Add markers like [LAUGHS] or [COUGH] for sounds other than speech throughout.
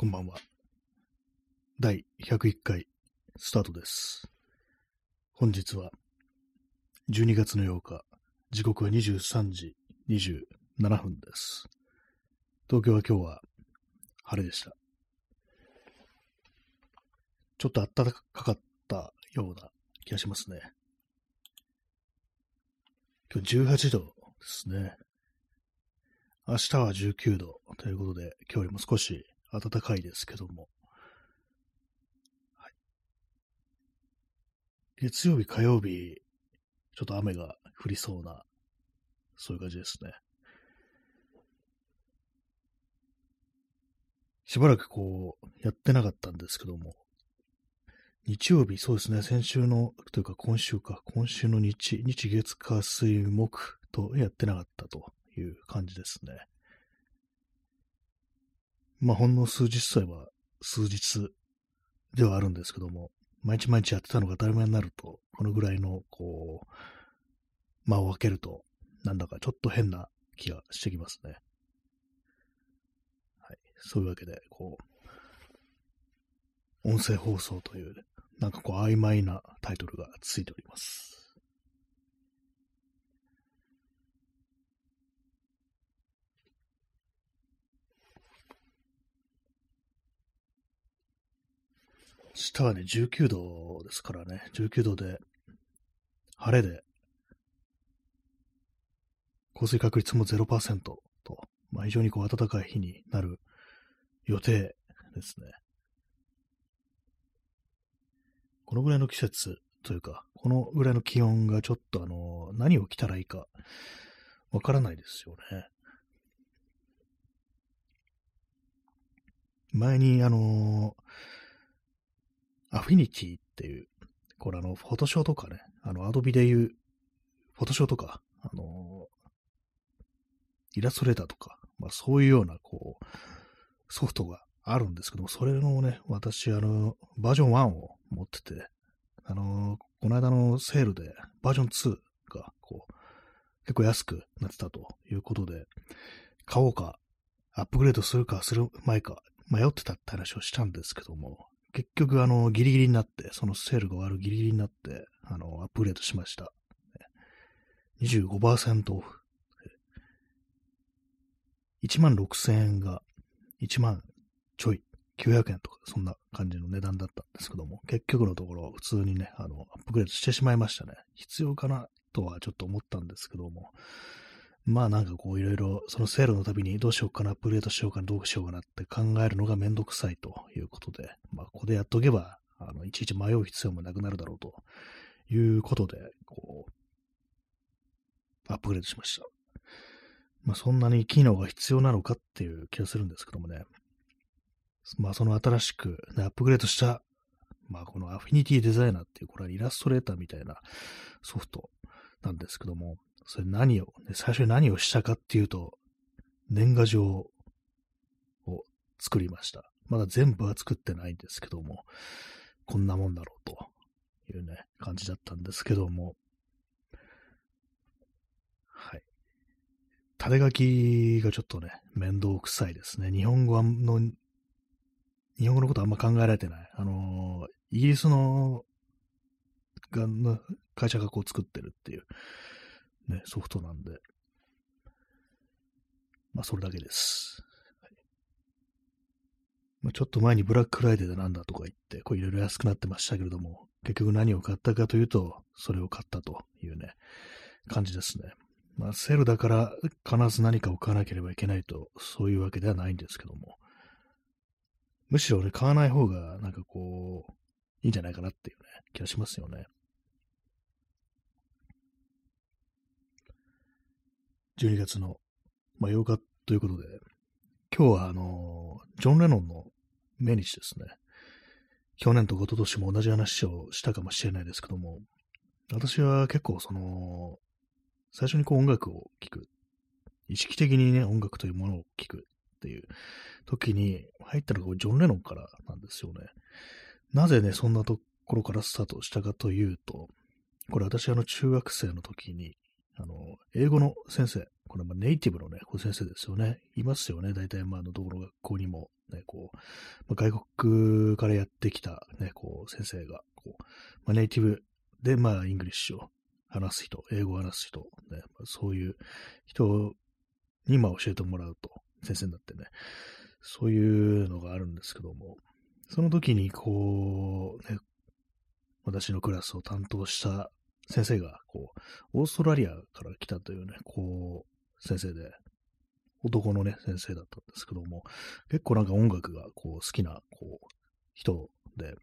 こんばんは。第101回スタートです。本日は12月の8日、時刻は23時27分です。東京は今日は晴れでした。ちょっと暖かかったような気がしますね。今日18度ですね。明日は19度ということで、今日よりも少し暖かいですけども。はい、月曜日、火曜日、ちょっと雨が降りそうな、そういう感じですね。しばらくこう、やってなかったんですけども、日曜日、そうですね、先週の、というか今週か、今週の日、日月火水木とやってなかったという感じですね。まあ、ほんの数日さえは数日ではあるんですけども、毎日毎日やってたのが当たり前になると、このぐらいの、こう、間を空けると、なんだかちょっと変な気がしてきますね。はい。そういうわけで、こう、音声放送という、なんかこう曖昧なタイトルがついております。下はね、19度ですからね、19度で、晴れで、降水確率も0%と、まあ、非常にこう暖かい日になる予定ですね。このぐらいの季節というか、このぐらいの気温がちょっとあの、何を着たらいいかわからないですよね。前にあのアフィニティっていう、これあの、フォトショーとかね、あの、アドビで言う、フォトショーとか、あのイラストレーターとか、まあそういうような、こう、ソフトがあるんですけども、それのね、私、あの、バージョン1を持ってて、あの、この間のセールで、バージョン2が、こう、結構安くなってたということで、買おうか、アップグレードするかする前か、迷ってたって話をしたんですけども、結局、あの、ギリギリになって、そのセールが終わるギリギリになって、あの、アップグレードしました。25%オフ。1万6000円が1万ちょい、900円とか、そんな感じの値段だったんですけども、結局のところ、普通にね、あの、アップグレードしてしまいましたね。必要かなとはちょっと思ったんですけども、まあなんかこういろいろ、そのセールのたびにどうしようかな、アップグレードしようかな、どうしようかなって考えるのがめんどくさいということで、まあここでやっとけば、あの、いちいち迷う必要もなくなるだろうということで、こう、アップグレードしました。まあそんなに機能が必要なのかっていう気がするんですけどもね。まあその新しく、ね、アップグレードした、まあこのアフィニティデザイナーっていう、これはイラストレーターみたいなソフトなんですけども、それ何を、最初に何をしたかっていうと、年賀状を作りました。まだ全部は作ってないんですけども、こんなもんだろうというね、感じだったんですけども、はい。縦書きがちょっとね、面倒くさいですね。日本語の、日本語のことあんま考えられてない。あの、イギリスの、が、の会社がこう作ってるっていう、ね、ソフトなんで、まあ、それだけです。はいまあ、ちょっと前にブラックフライデーでなんだとか言って、こういろいろ安くなってましたけれども、結局何を買ったかというと、それを買ったというね、感じですね。まあ、セールだから必ず何かを買わなければいけないと、そういうわけではないんですけども、むしろ俺買わない方が、なんかこう、いいんじゃないかなっていうね、気がしますよね。12月の、まあ、8日ということで、今日はあの、ジョン・レノンの命日ですね。去年と一昨年も同じ話をしたかもしれないですけども、私は結構その、最初にこう音楽を聴く、意識的にね、音楽というものを聴くっていう時に入ったのがジョン・レノンからなんですよね。なぜね、そんなところからスタートしたかというと、これ私あの中学生の時に、あの、英語の先生、これまネイティブのね、こう先生ですよね。いますよね。大体まあのどこの学校にも、ね、こう、まあ、外国からやってきた、ね、こう、先生が、こう、まあ、ネイティブで、まあ、イングリッシュを話す人、英語を話す人、ね、まあ、そういう人に、まあ、教えてもらうと、先生になってね、そういうのがあるんですけども、その時に、こう、ね、私のクラスを担当した先生が、こう、オーストラリアから来たというね、こう、先生で、男のね、先生だったんですけども、結構なんか音楽がこう好きな、こう、人で、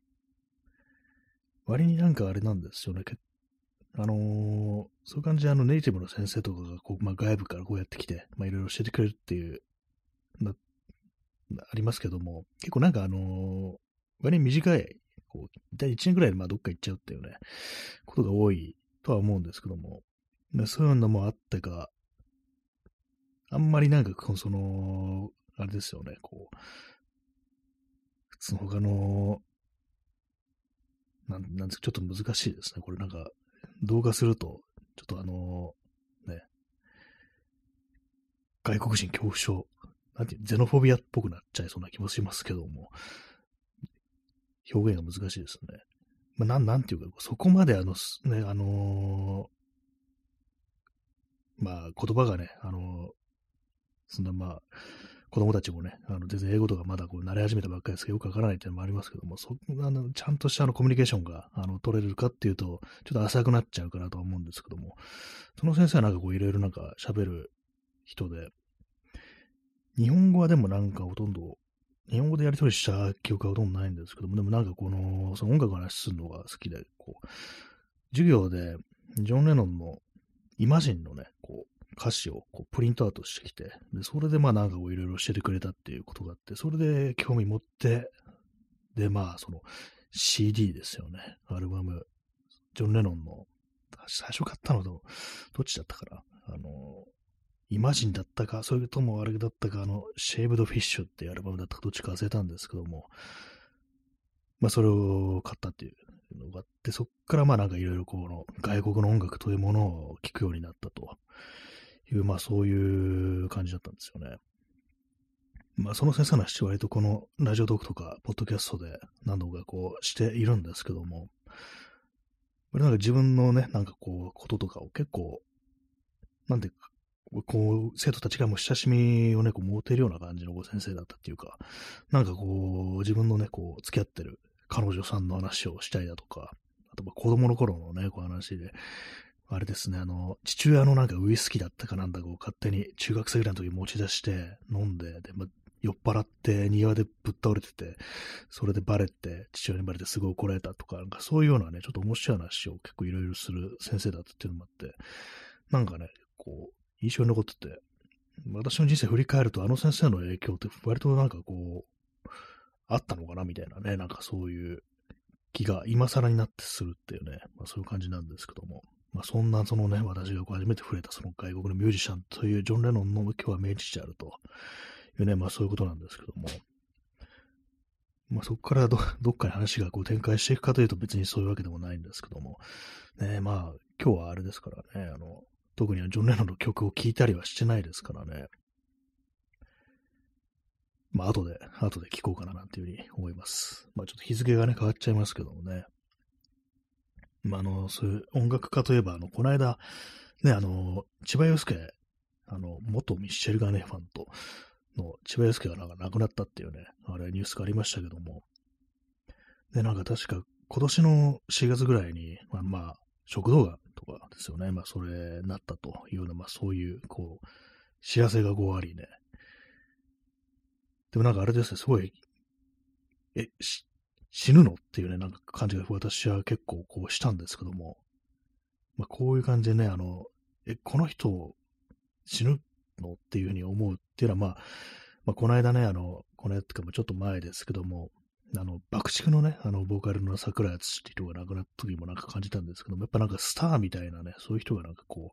割になんかあれなんですよね、あのー、そういう感じであのネイティブの先生とかがこう、まあ、外部からこうやってきて、まあ、いろいろ教えてくれるっていう、な、ありますけども、結構なんかあのー、割に短い、こう、大体1年ぐらいでまあどっか行っちゃうっていうね、ことが多いとは思うんですけども、そういうのもあってか、あんまりなんかこ、その、あれですよね、こう、普通の他の、なん、なんですか、ちょっと難しいですね。これなんか、動画すると、ちょっとあのね、外国人恐怖症、なんて、ゼノフォビアっぽくなっちゃいそうな気もしますけども、表現が難しいですね。まあ、なん、なんていうか、そこまであの、ね、あのー、まあ、言葉がね、あのー、そんなまあ、子供たちもね、あの全然英語とかまだこう慣れ始めたばっかりですけど、よくわからないっていうのもありますけども、そあのちゃんとしたあのコミュニケーションがあの取れるかっていうと、ちょっと浅くなっちゃうかなとは思うんですけども、その先生はなんかこういろいろなんか喋る人で、日本語はでもなんかほとんど、日本語でやり取りした記憶はほとんどないんですけども、でもなんかこの、その音楽の話するのが好きで、こう、授業で、ジョン・レノンのイマジンのね、こう、歌詞をこうプリントアウトしてきて、で、それでまあなんかこういろいろ教えてくれたっていうことがあって、それで興味持って、で、まあその CD ですよね。アルバム。ジョン・レノンの、最初買ったのと、どっちだったかなあの、イマジンだったか、それともあれだったか、あの、シェーブド・フィッシュってアルバムだったか、どっちか忘れたんですけども、まあそれを買ったっていうのがあって、そっからまあなんかいろいろこの外国の音楽というものを聴くようになったという、まあそういう感じだったんですよね。まあその先生の話割とこのラジオトークとか、ポッドキャストで何度かこうしているんですけども、これなんか自分のね、なんかこう、こととかを結構、なんていうかこう、生徒たちがもう親しみをね、こう持てるような感じの先生だったっていうか、なんかこう、自分のね、こう、付き合ってる彼女さんの話をしたいだとか、あと、子供の頃のね、こう話で、あれですね、あの、父親のなんかウイスキーだったかなんだかを勝手に中学生ぐらいの時持ち出して飲んで、で、ま、酔っ払って庭でぶっ倒れてて、それでバレて、父親にバレてすごい怒られたとか、なんかそういうようなね、ちょっと面白い話を結構いろいろする先生だったっていうのもあって、なんかね、こう、印象に残ってて、私の人生振り返るとあの先生の影響って割となんかこう、あったのかなみたいなね、なんかそういう気が今更になってするっていうね、まあそういう感じなんですけども。まあ、そんなそのね、私が初めて触れたその外国のミュージシャンというジョン・レノンの今日は明治であると。いうね、まあそういうことなんですけども、まあそこからど [LAUGHS] どっかに話がこう展開していくかというと別にそういうわけでもないんですけども、ね、まあ今日はあれですからね、あの、特にジョン・レノンの曲を聴いたりはしてないですからね、まあ後で、後で聴こうかななんていうふうに思います。まあちょっと日付がね変わっちゃいますけどもね、まあ、あの、そういう音楽家といえば、あの、この間、ね、あの、千葉祐介、あの、元ミッシェル・ガネファントの千葉祐介がなんか亡くなったっていうね、あれニュースがありましたけども、で、なんか確か今年の4月ぐらいに、まあ、まあ、食道がとかですよね、まあ、それなったというような、まあ、そういう、こう、知らせがこうありね。でもなんかあれですね、すごい、え、死ぬのっていうね、なんか感じが私は結構こうしたんですけども、まあ、こういう感じでね、あの、え、この人死ぬのっていうふうに思うっていうのは、まあ、まあ、この間ね、あの、この間ってかもちょっと前ですけども、あの、爆竹のね、あの、ボーカルの桜井敦っていう人が亡くなった時もなんか感じたんですけども、やっぱなんかスターみたいなね、そういう人がなんかこ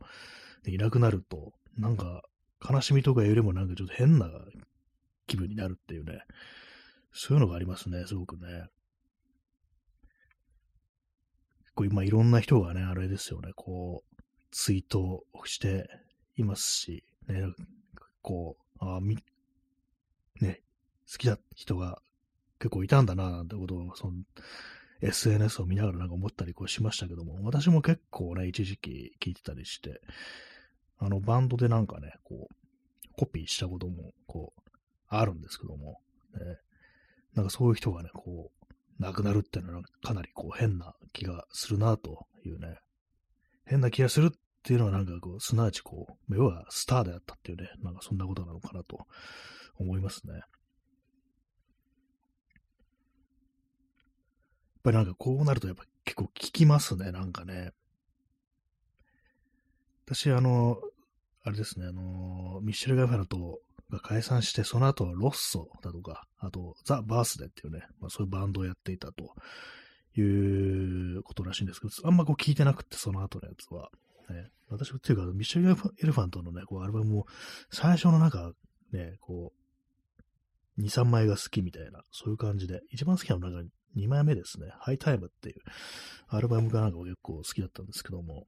う、いなくなると、なんか悲しみとかよりもなんかちょっと変な気分になるっていうね、そういうのがありますね、すごくね。構今いろんな人がね、あれですよね、こう、ツイートをしていますし、ね、こう、あみ、ね、好きな人が結構いたんだな、なんてことを、その、SNS を見ながらなんか思ったりこうしましたけども、私も結構ね、一時期聞いてたりして、あの、バンドでなんかね、こう、コピーしたことも、こう、あるんですけども、ね、なんかそういう人がね、こう、亡くなるっていうのはかなりこう変な気がするなというね、変な気がするっていうのはなんかこう、すなわちこう、要はスターであったっていうね、なんかそんなことなのかなと思いますね。やっぱりなんかこうなるとやっぱ結構効きますね、なんかね。私、あの、あれですね、あの、ミッシェル・ガファラとが解散して、その後はロッソだとか、あと、ザ・バースデーっていうね、まあ、そういうバンドをやっていたということらしいんですけど、あんまこう聞いてなくて、その後のやつは。ね、私っていうか、ミッシェル・エレファントのね、こうアルバムも、最初のなんか、ね、こう、2、3枚が好きみたいな、そういう感じで、一番好きなのが2枚目ですね、ハイタイムっていうアルバムがなんか結構好きだったんですけども、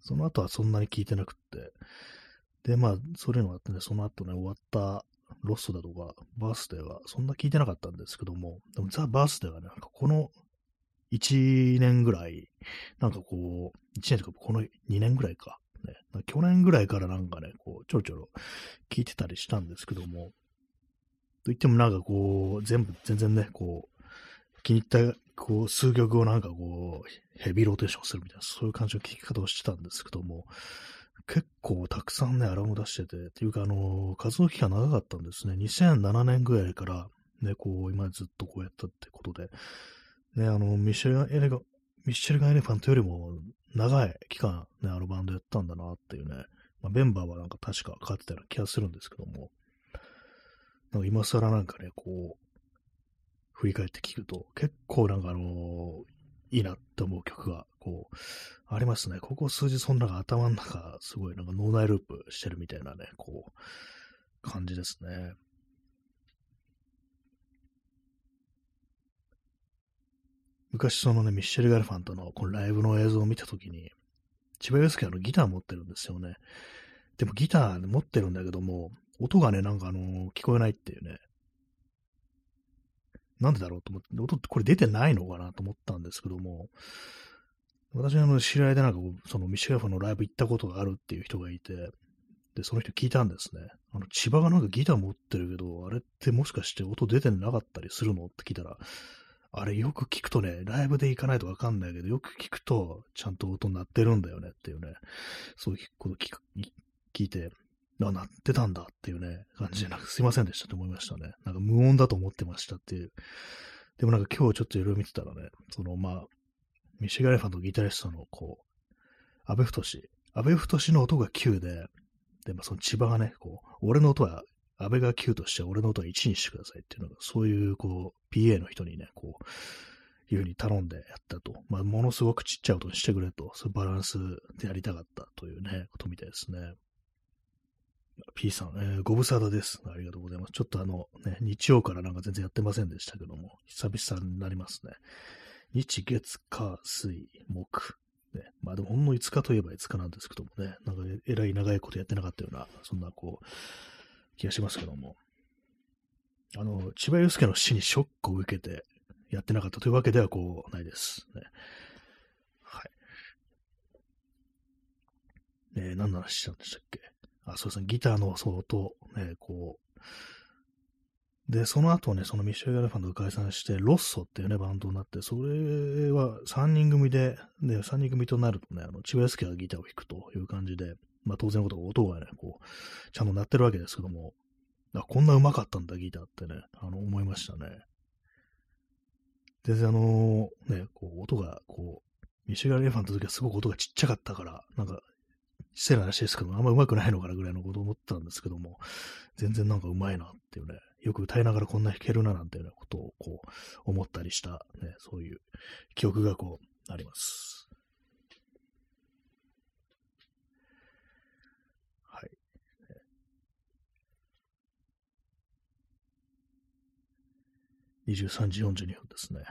その後はそんなに聞いてなくって、で、まあ、そういうのがあってね、その後ね、終わったロストだとか、バースデーはそんな聞いてなかったんですけども、でもザ・バースデーはね、なんかこの1年ぐらい、なんかこう、1年とかこの2年ぐらいか、ね、去年ぐらいからなんかね、こう、ちょろちょろ聞いてたりしたんですけども、と言ってもなんかこう、全部、全然ね、こう、気に入った、こう、数曲をなんかこう、ヘビーローテーションするみたいな、そういう感じの聴き方をしてたんですけども、結構たくさんね、アラーム出してて、っていうか、あの、活動期間長かったんですね。2007年ぐらいから、ね、こう、今ずっとこうやったってことで、ね、あの、ミシェルガ・エレガ、ミシェルガ・エレファントよりも長い期間、ね、あのバンドやったんだなっていうね、まあ、メンバーはなんか確か変わってたような気がするんですけども、なんか今更なんかね、こう、振り返って聞くと、結構なんかあのー、いいなって思う曲が、こう、ありますね。ここ数日、そんな頭の中、すごいなんか脳内ループしてるみたいなね、こう、感じですね。昔そのね、ミッシェル・ガルファントのこのライブの映像を見たときに、千葉祐介はのギター持ってるんですよね。でもギター持ってるんだけども、音がね、なんかあの、聞こえないっていうね。なんでだろうと思って、音ってこれ出てないのかなと思ったんですけども、私の知り合いでなんか、そのミシェフのライブ行ったことがあるっていう人がいて、で、その人聞いたんですね。あの、千葉がなんかギター持ってるけど、あれってもしかして音出てなかったりするの？って聞いたら、あれよく聞くとね、ライブで行かないとわかんないけど、よく聞くと、ちゃんと音鳴ってるんだよねっていうね、そういうこと聞聞いて、あ、鳴ってたんだっていうね、感じで、なんかすいませんでしたって思いましたね。なんか無音だと思ってましたっていう。でもなんか今日ちょっといろいろ見てたらね、そのまあ、ミシガレファンとギタリストのこう、安倍太志。安倍太志の音が9で、で、まあその千葉がね、こう、俺の音は安倍が9として俺の音は1にしてくださいっていうのが、そういうこう、PA の人にね、こう、いうふうに頼んでやったと。まあ、ものすごくちっちゃい音にしてくれと、そういうバランスでやりたかったというね、ことみたいですね。P さん、えー、ご無沙汰です。ありがとうございます。ちょっとあの、ね、日曜からなんか全然やってませんでしたけども、久々になりますね。日、月、火、水、木。ね、まあでもほんの5日といえば5日なんですけどもね、なんかえらい長いことやってなかったような、そんなこう、気がしますけども。あの、千葉祐介の死にショックを受けてやってなかったというわけではこう、ないです。ね、はい。え、何の話したんでしたっけ？あ、そうですね、ギターの相当、ね、こう、で、その後ね、そのミッシェル・ガルファンドが解散して、ロッソっていうね、バンドになって、それは3人組で、で、3人組となるとね、あの、千葉康介がギターを弾くという感じで、まあ当然のこと音がね、こう、ちゃんと鳴ってるわけですけども、あ、こんな上手かったんだ、ギターってね、あの、思いましたね。全然あの、ね、こう、音が、こう、ミシェル・ガルファンの時はすごく音がちっちゃかったから、なんか、失礼な話ですけど、あんま上手くないのかなぐらいのことを思ったんですけども、全然なんか上手いなっていうね、よく歌いながらこんな弾けるななんていうようなことをこう思ったりした、ね、そういう記憶がこうあります。はい。23時42分ですね。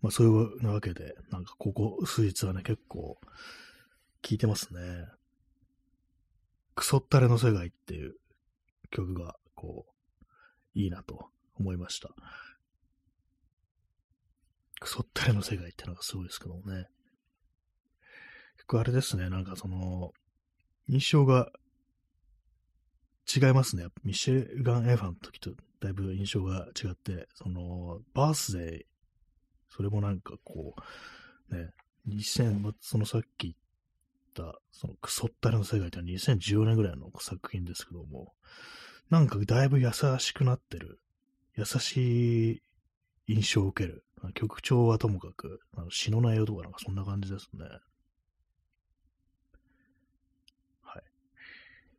まあそういうわけで、なんかここ数日はね、結構聞いてますね。クソったれの世界っていう曲が、こう、いいなと思いました。クソったれの世界ってのがすごいですけどもね。結構あれですね、なんかその、印象が違いますね。ミシェルガン・エファンの時とだいぶ印象が違って、その、バースデー、それもなんかこう、ね、2000、まそのさっき言った、そのクソったれの世界ってのは2014年ぐらいの作品ですけども、なんかだいぶ優しくなってる、優しい印象を受ける。曲調はともかく、あの詩の内容とかなんかそんな感じですね。はい。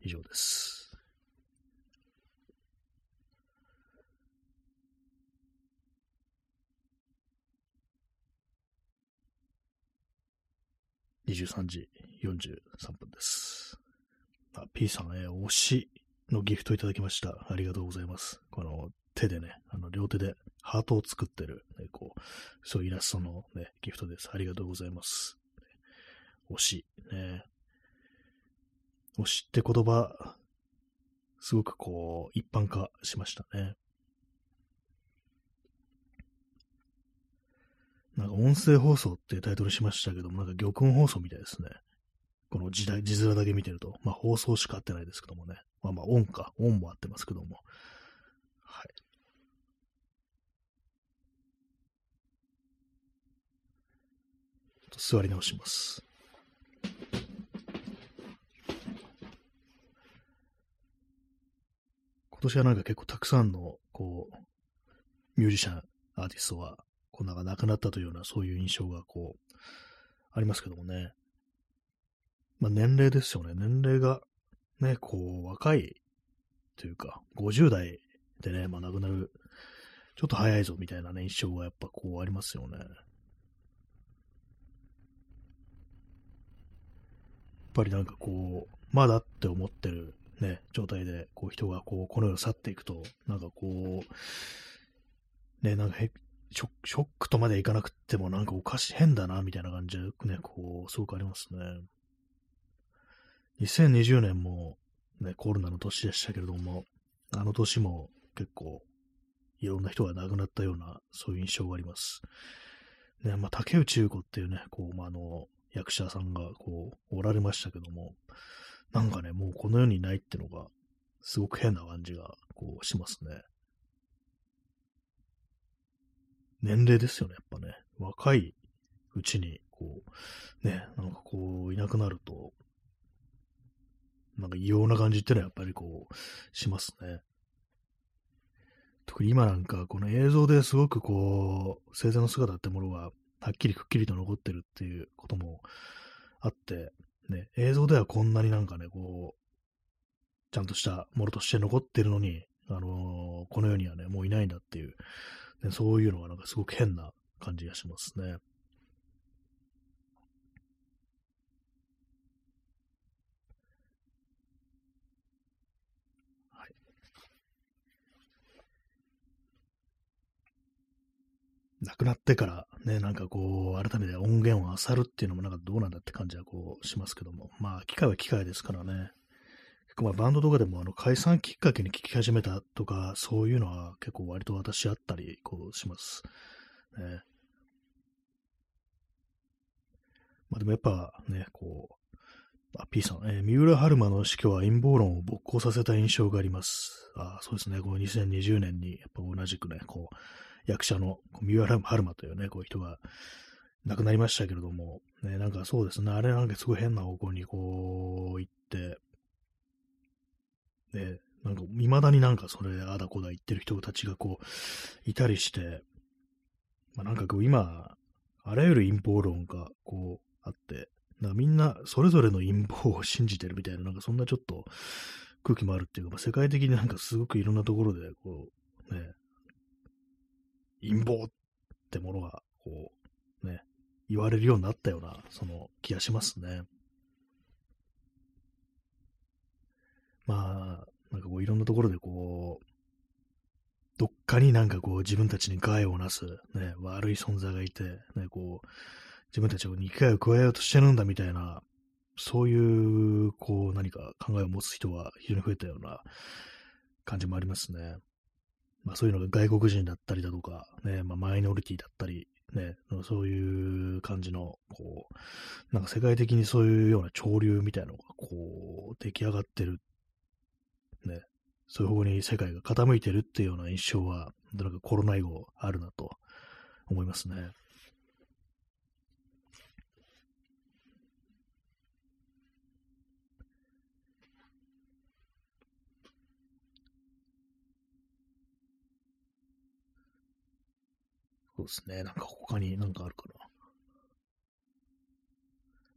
以上です。23時43分です。あ、P さん、え、推しのギフトいただきました。ありがとうございます。この手でね、あの両手でハートを作ってる、ね、こう、そういうイラストのね、ギフトです。ありがとうございます。推し、ね。推しって言葉、すごくこう、一般化しましたね。なんか音声放送ってタイトルしましたけども、なんか玉音放送みたいですね。この時代、字面だけ見てると。まあ放送しか合ってないですけどもね。まあまあ音か。音も合ってますけども。はい。座り直します。今年はなんか結構たくさんの、こう、ミュージシャン、アーティストはこうなんか亡くなったというような、そういう印象がこう、ありますけどもね。まあ年齢ですよね。年齢がね、こう、若いというか、50代でね、まあ亡くなる、ちょっと早いぞみたいなね、印象がやっぱこうありますよね。やっぱりなんかこう、まだって思ってるね、状態で、こう人がこう、この世を去っていくと、なんかこう、ね、なんかショショックとまでいかなくてもなんかおかしい変だな、みたいな感じでね、こう、すごくありますね。2020年もね、コロナの年でしたけれども、あの年も結構いろんな人が亡くなったような、そういう印象があります。ね、まあ、竹内優子っていうね、こう、まあ、あの、役者さんが、こう、おられましたけども、なんかね、もうこの世にないってのが、すごく変な感じが、こう、しますね。年齢ですよね、やっぱね。若いうちに、こう、ね、なんかこう、いなくなると、なんか異様な感じってのはやっぱりこう、しますね。特に今なんか、この映像ですごくこう、生前の姿ってものが、はっきりくっきりと残ってるっていうこともあって、ね、映像ではこんなになんかね、こう、ちゃんとしたものとして残ってるのに、あのー、この世にはね、もういないんだっていうね、そういうのがなんかすごく変な感じがしますね。はい。亡くなってからね、なんかこう、改めて音源を漁るっていうのもなんかどうなんだって感じはこうしますけども、まあ、機械は機械ですからね。まあ、バンドとかでもあの解散きっかけに聴き始めたとか、そういうのは結構割と私あったりこうします。ね。まあでもやっぱね、こう、あ、P さん、えー、三浦春馬の死去は陰謀論を勃興させた印象があります。あそうですね、こう2020年にやっぱ同じくね、こう、役者の三浦春馬というね、こういう人が亡くなりましたけれども、ね、なんかそうですね、あれなんかすごい変な方向にこう行って、ね、なんか、未だになんかそれ、あだこだ言ってる人たちがこう、いたりして、まあ、なんかこう、今、あらゆる陰謀論がこう、あって、なんかみんなそれぞれの陰謀を信じてるみたいな、なんかそんなちょっと空気もあるっていうか、まあ、世界的になんかすごくいろんなところで、こう、ね、陰謀ってものが、こう、ね、言われるようになったような、その気がしますね。まあ、なんかこういろんなところでこう、どっかになんかこう自分たちに害をなす、ね、悪い存在がいて、ね、こう、自分たちを肉害を加えようとしてるんだみたいな、そういう、こう、何か考えを持つ人が非常に増えたような感じもありますね。まあそういうのが外国人だったりだとか、ね、まあマイノリティだったり、ね、そういう感じの、こう、なんか世界的にそういうような潮流みたいなのが、こう、出来上がってる、ね、そういう方向に世界が傾いてるっていうような印象は、なんかコロナ以後あるなと思いますね。そうですね。なんか他になんかあるかな。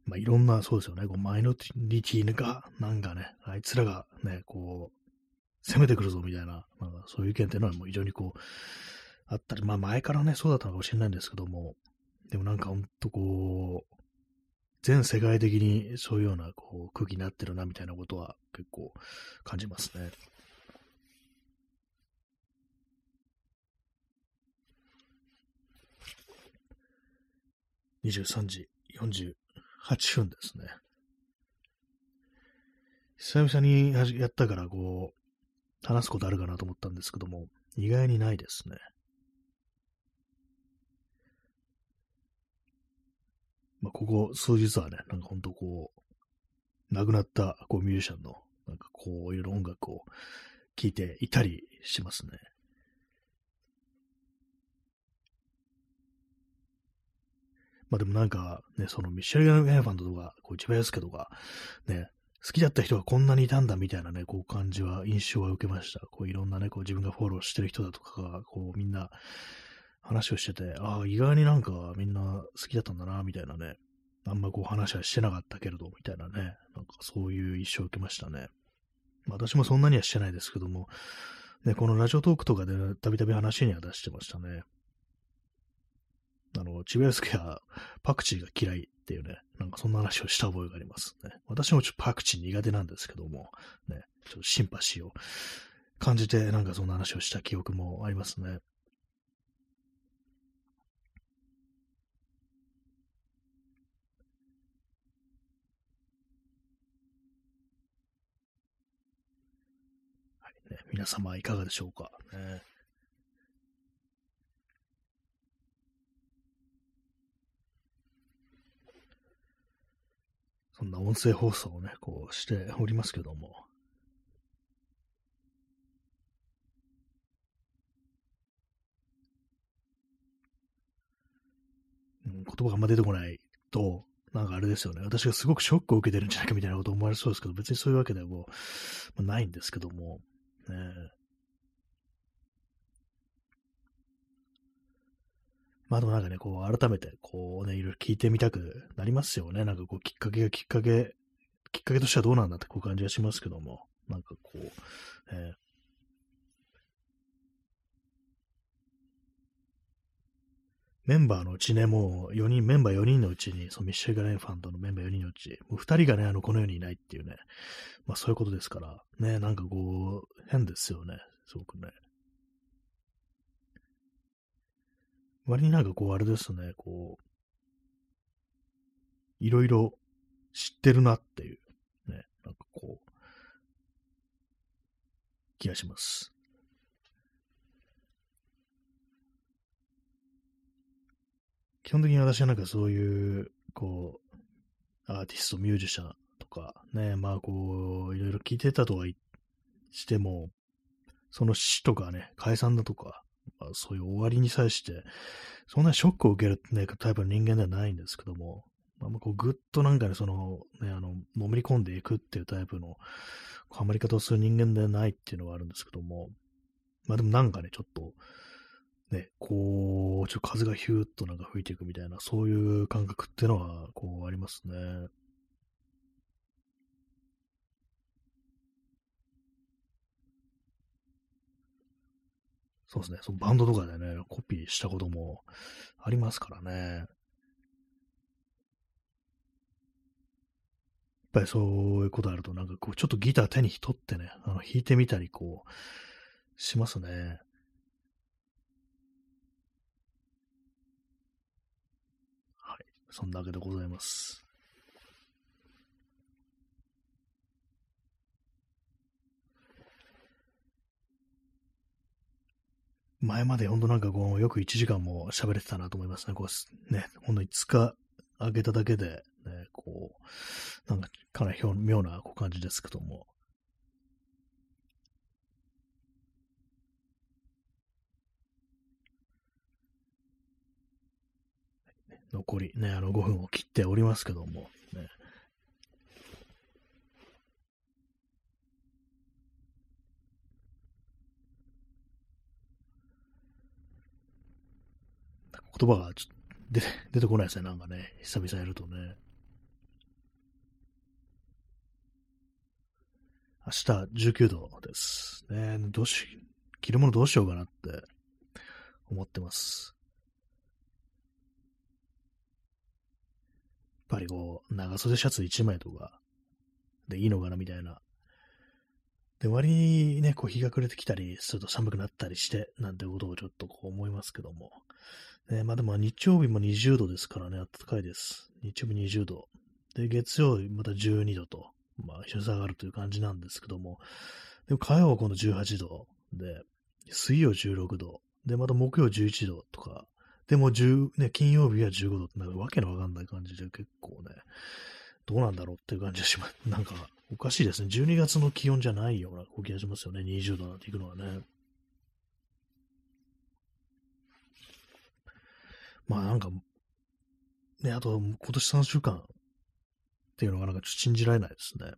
まあ、いろんな、そうですよね。こうマイノリティが、なんかね、あいつらがね、こう、攻めてくるぞみたいな、なんかそういう意見っていうのはもう非常にこう、あったり、まあ前からね、そうだったのかもしれないんですけども、でもなんかほんとこう、全世界的にそういうようなこう空気になってるなみたいなことは結構感じますね。23時8分ですね。久々にやったから、こう、話すことあるかなと思ったんですけども、意外にないですね。まあ、ここ数日はね、なんかほんとこう、亡くなったこうミュージシャンの、なんかこう、いろいろ音楽を聴いていたりしますね。まあでもなんか、ね、そのミシェル・ガン・エファンドとか、こう、千葉康介とか、ね、好きだった人がこんなにいたんだみたいなね、こう感じは、印象は受けました。こういろんなね、こう自分がフォローしてる人だとかが、こうみんな話をしてて、ああ、意外になんかみんな好きだったんだな、みたいなね。あんまこう話はしてなかったけれど、みたいなね。なんかそういう印象を受けましたね。まあ、私もそんなにはしてないですけども、ね、このラジオトークとかでたびたび話には出してましたね。あの、ちびやすけはパクチーが嫌いっていうね、なんかそんな話をした覚えがありますね。私もちょっとパクチー苦手なんですけども、ね、ちょっとシンパシーを感じて、なんかそんな話をした記憶もありますね。はいね、皆様いかがでしょうか、ね。そんな音声放送をね、こうしておりますけども。うん、言葉があんま出てこないと、なんかあれですよね。私がすごくショックを受けてるんじゃないかみたいなこと思われそうですけど、別にそういうわけでも、まあ、ないんですけども、ね、まあでもなんかね、こう改めてこうね、いろいろ聞いてみたくなりますよね。なんかこうきっかけがきっかけ、きっかけとしてはどうなんだってこう感じがしますけども、なんかこう、えーメンバーのうちね、もう4人、メンバー4人のうちに、そのミッシェル・ガレンファンドのメンバー4人のうち、もう2人がね、あの、この世にいないっていうね、まあそういうことですから、ね、なんかこう、変ですよね、すごくね。割になんかこう、あれですね、こう、いろいろ知ってるなっていう、ね、なんかこう、気がします。基本的に私はなんかそういう、こう、アーティスト、ミュージシャンとか、ね、まあこう、いろいろ聞いてたとはしても、その死とかね、解散だとか、そういう終わりに際して、そんなショックを受ける、ね、タイプの人間ではないんですけども、まあ、こうぐっとなんかね、その、ね、あの、のめり込んでいくっていうタイプの、ハマり方をする人間ではないっていうのはあるんですけども、まあでもなんかね、ちょっと、ね、こう、ちょっと風がヒューッとなんか吹いていくみたいな、そういう感覚っていうのは、こう、ありますね。そうですね。そのバンドとかでね、コピーしたこともありますからね。やっぱりそういうことあると、なんかこう、ちょっとギター手に取ってね、あの弾いてみたり、こう、しますね。はい。そんなわけでございます。前まで本当なんかこう、よく1時間も喋れてたなと思いますね。こう、ね、ほんと5日あげただけで、ね、こう、なんかかなり妙なこう感じですけども。残りね、あの5分を切っておりますけども、言葉がちょっと出てこないですね、なんかね、久々やるとね。明日19度です。ね、どうし、着るものどうしようかなって思ってます。やっぱりこう、長袖シャツ1枚とかでいいのかなみたいな。で、割にね、こう日が暮れてきたりすると寒くなったりして、なんてことをちょっとこう思いますけども。まあでも日曜日も20度ですからね、暖かいです。日曜日20度。で、月曜日また12度と、まあ、日下がるという感じなんですけども、でも火曜は今度18度で、水曜16度、で、また木曜11度とか、でも、ね、金曜日は15度って、なんかわけのわかんない感じで結構ね、どうなんだろうっていう感じがします。[LAUGHS] なんか、おかしいですね。12月の気温じゃないような気がしますよね。20度なんていくのはね。まあなんか、ね、あと今年3週間っていうのがなんかちょっと信じられないですね。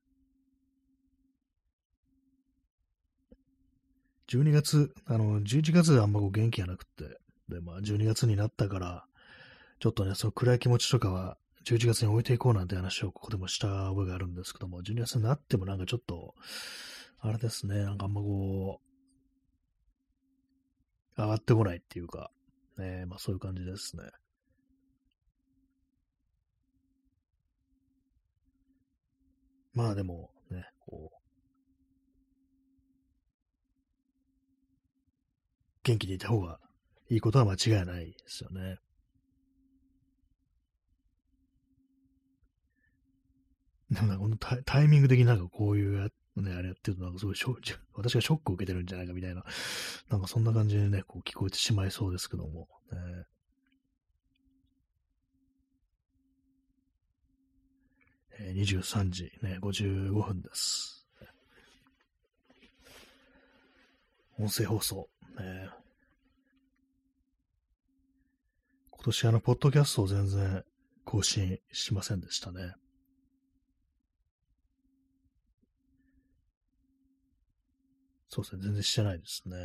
12月、あの、11月であんまこう元気がなくて、で、まあ12月になったから、ちょっとね、その暗い気持ちとかは11月に置いていこうなんて話をここでもした覚えがあるんですけども、12月になってもなんかちょっと、あれですね、なんかあんまこう、上がってこないっていうか、ね、まあそういう感じですね。まあでもね、こう、元気でいた方がいいことは間違いないですよね。なんかこのタイミング的になんかこういう、ね、あれやってるとなんかすごいショ私がショックを受けてるんじゃないかみたいな、なんかそんな感じでね、こう聞こえてしまいそうですけども、ね、えー、23時、ね、55分です。音声放送、ね、今年あの、ポッドキャストを全然更新しませんでしたね。そうですね、全然してないですね。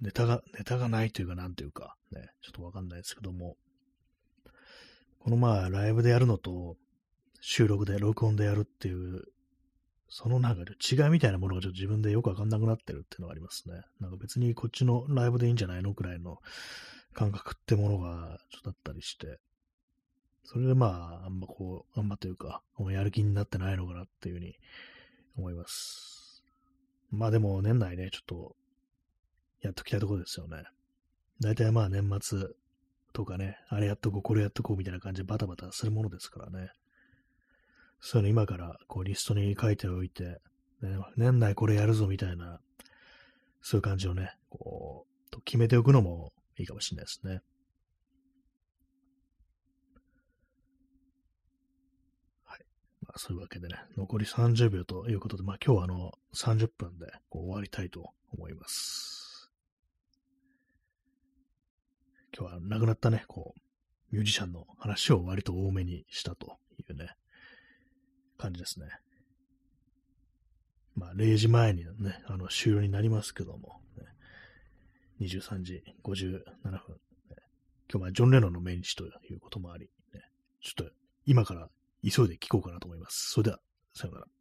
ネタが、ネタがないというか、なんというか、ね、ちょっとわかんないですけども、このまあ、ライブでやるのと、収録で、録音でやるっていう、そのなんか違いみたいなものがちょっと自分でよくわかんなくなってるっていうのがありますね。なんか別にこっちのライブでいいんじゃないのくらいの感覚ってものがちょっとあったりして、それでまあ、あんまこう、あんまというか、やる気になってないのかなっていうふうに思います。まあでも年内ね、ちょっと、やっときたいところですよね。大体まあ年末とかね、あれやっとこう、これやっとこうみたいな感じでバタバタするものですからね。そういうの今からこうリストに書いておいて、ね、年内これやるぞみたいな、そういう感じをね、こう、と決めておくのもいいかもしれないですね。そういうわけでね、残り30秒ということで、まあ今日はあの30分でこう終わりたいと思います。今日は亡くなったね、こう、ミュージシャンの話を割と多めにしたというね、感じですね。まあ0時前にね、あの終了になりますけども、ね、23時57分、ね、今日はジョン・レノンの命日ということもあり、ね、ちょっと今から急いで聞こうかなと思います。それでは、さようなら。